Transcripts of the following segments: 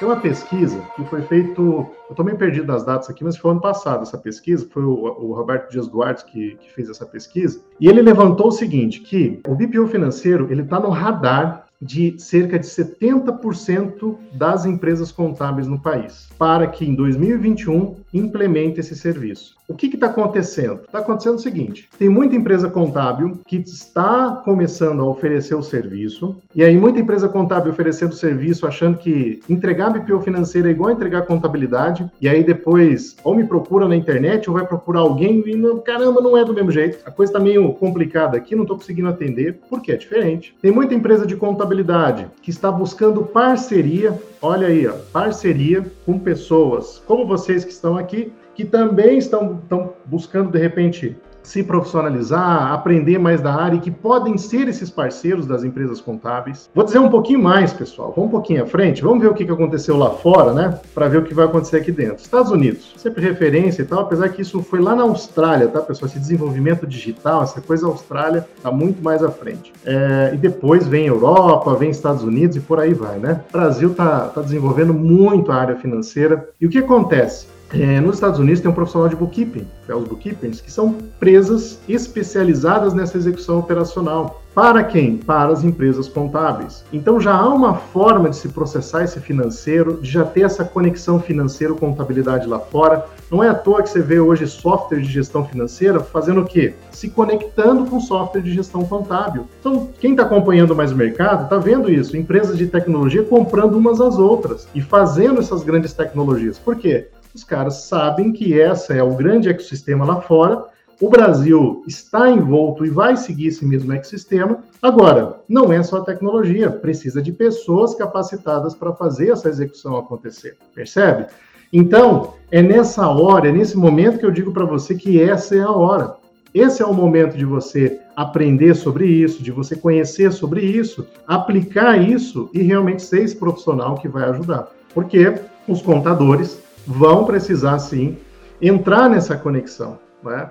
Tem uma pesquisa que foi feito, eu estou meio perdido das datas aqui, mas foi ano passado essa pesquisa, foi o, o Roberto Dias Duarte que, que, fez essa pesquisa, e ele levantou o seguinte, que o BPO financeiro, ele está no radar de cerca de 70% das empresas contábeis no país, para que em 2021 implemente esse serviço. O que está acontecendo? Está acontecendo o seguinte: tem muita empresa contábil que está começando a oferecer o serviço, e aí muita empresa contábil oferecendo o serviço, achando que entregar BPO financeira é igual entregar contabilidade, e aí depois ou me procura na internet ou vai procurar alguém e não, caramba, não é do mesmo jeito. A coisa está meio complicada aqui, não estou conseguindo atender, porque é diferente. Tem muita empresa de contabilidade que está buscando parceria, olha aí, ó, parceria com pessoas como vocês que estão aqui que também estão, estão buscando, de repente, se profissionalizar, aprender mais da área e que podem ser esses parceiros das empresas contábeis. Vou dizer um pouquinho mais, pessoal. Vamos um pouquinho à frente. Vamos ver o que aconteceu lá fora, né? Para ver o que vai acontecer aqui dentro. Estados Unidos, sempre referência e tal, apesar que isso foi lá na Austrália, tá, pessoal? Esse desenvolvimento digital, essa coisa, Austrália está muito mais à frente. É, e depois vem Europa, vem Estados Unidos e por aí vai, né? O Brasil está tá desenvolvendo muito a área financeira. E o que acontece? É, nos Estados Unidos tem um profissional de bookkeeping, que é os bookkeepers, que são empresas especializadas nessa execução operacional. Para quem? Para as empresas contábeis. Então já há uma forma de se processar esse financeiro, de já ter essa conexão financeiro-contabilidade lá fora. Não é à toa que você vê hoje software de gestão financeira fazendo o quê? Se conectando com software de gestão contábil. Então, quem está acompanhando mais o mercado está vendo isso. Empresas de tecnologia comprando umas às outras e fazendo essas grandes tecnologias. Por quê? Os caras sabem que essa é o grande ecossistema lá fora. O Brasil está envolto e vai seguir esse mesmo ecossistema. Agora, não é só tecnologia, precisa de pessoas capacitadas para fazer essa execução acontecer. Percebe? Então, é nessa hora, é nesse momento que eu digo para você que essa é a hora. Esse é o momento de você aprender sobre isso, de você conhecer sobre isso, aplicar isso e realmente ser esse profissional que vai ajudar. Porque os contadores vão precisar sim entrar nessa conexão. Né?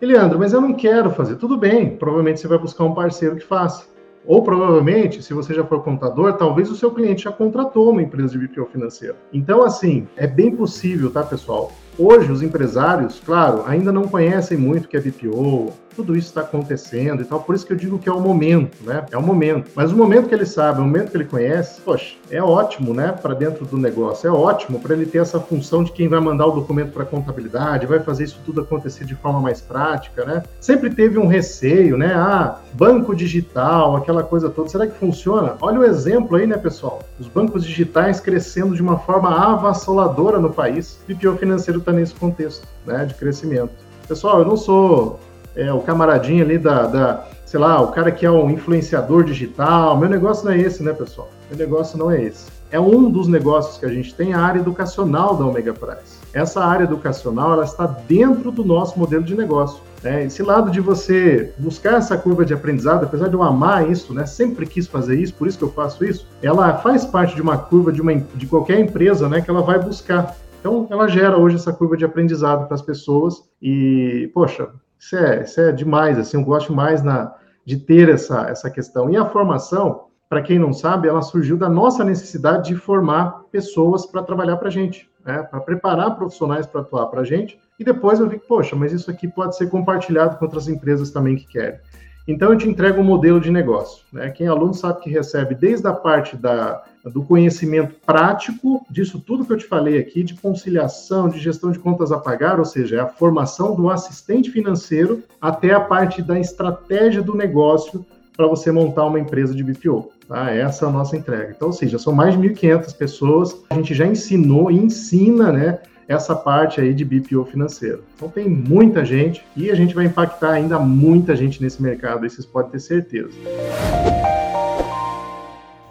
Leandro, mas eu não quero fazer. Tudo bem, provavelmente você vai buscar um parceiro que faça. Ou provavelmente, se você já for contador, talvez o seu cliente já contratou uma empresa de BPO financeiro. Então, assim, é bem possível, tá, pessoal? Hoje, os empresários, claro, ainda não conhecem muito o que é BPO, tudo isso está acontecendo e tal. Por isso que eu digo que é o momento, né? É o momento. Mas o momento que ele sabe, o momento que ele conhece, poxa, é ótimo, né? Para dentro do negócio. É ótimo para ele ter essa função de quem vai mandar o documento para contabilidade, vai fazer isso tudo acontecer de forma mais prática, né? Sempre teve um receio, né? Ah, banco digital, aquela coisa toda. Será que funciona? Olha o exemplo aí, né, pessoal? Os bancos digitais crescendo de uma forma avassaladora no país. O pior financeiro está nesse contexto, né? De crescimento. Pessoal, eu não sou é, o camaradinho ali da, da, sei lá, o cara que é um influenciador digital. Meu negócio não é esse, né, pessoal? Meu negócio não é esse. É um dos negócios que a gente tem, a área educacional da Omega Price. Essa área educacional, ela está dentro do nosso modelo de negócio. Né? Esse lado de você buscar essa curva de aprendizado, apesar de eu amar isso, né? sempre quis fazer isso, por isso que eu faço isso, ela faz parte de uma curva de, uma, de qualquer empresa né, que ela vai buscar. Então, ela gera hoje essa curva de aprendizado para as pessoas e, poxa, isso é, isso é demais, assim, eu gosto mais na, de ter essa, essa questão. E a formação, para quem não sabe, ela surgiu da nossa necessidade de formar pessoas para trabalhar para a gente, né? para preparar profissionais para atuar para a gente. E depois eu vi que, poxa, mas isso aqui pode ser compartilhado com outras empresas também que querem. Então, eu te entrego um modelo de negócio. Né? Quem é aluno sabe que recebe desde a parte da, do conhecimento prático, disso tudo que eu te falei aqui, de conciliação, de gestão de contas a pagar, ou seja, é a formação do assistente financeiro, até a parte da estratégia do negócio para você montar uma empresa de BPO. Tá? Essa é a nossa entrega. Então, ou seja, são mais de 1.500 pessoas, a gente já ensinou e ensina, né? essa parte aí de BPO financeiro. Então tem muita gente e a gente vai impactar ainda muita gente nesse mercado, aí vocês podem ter certeza.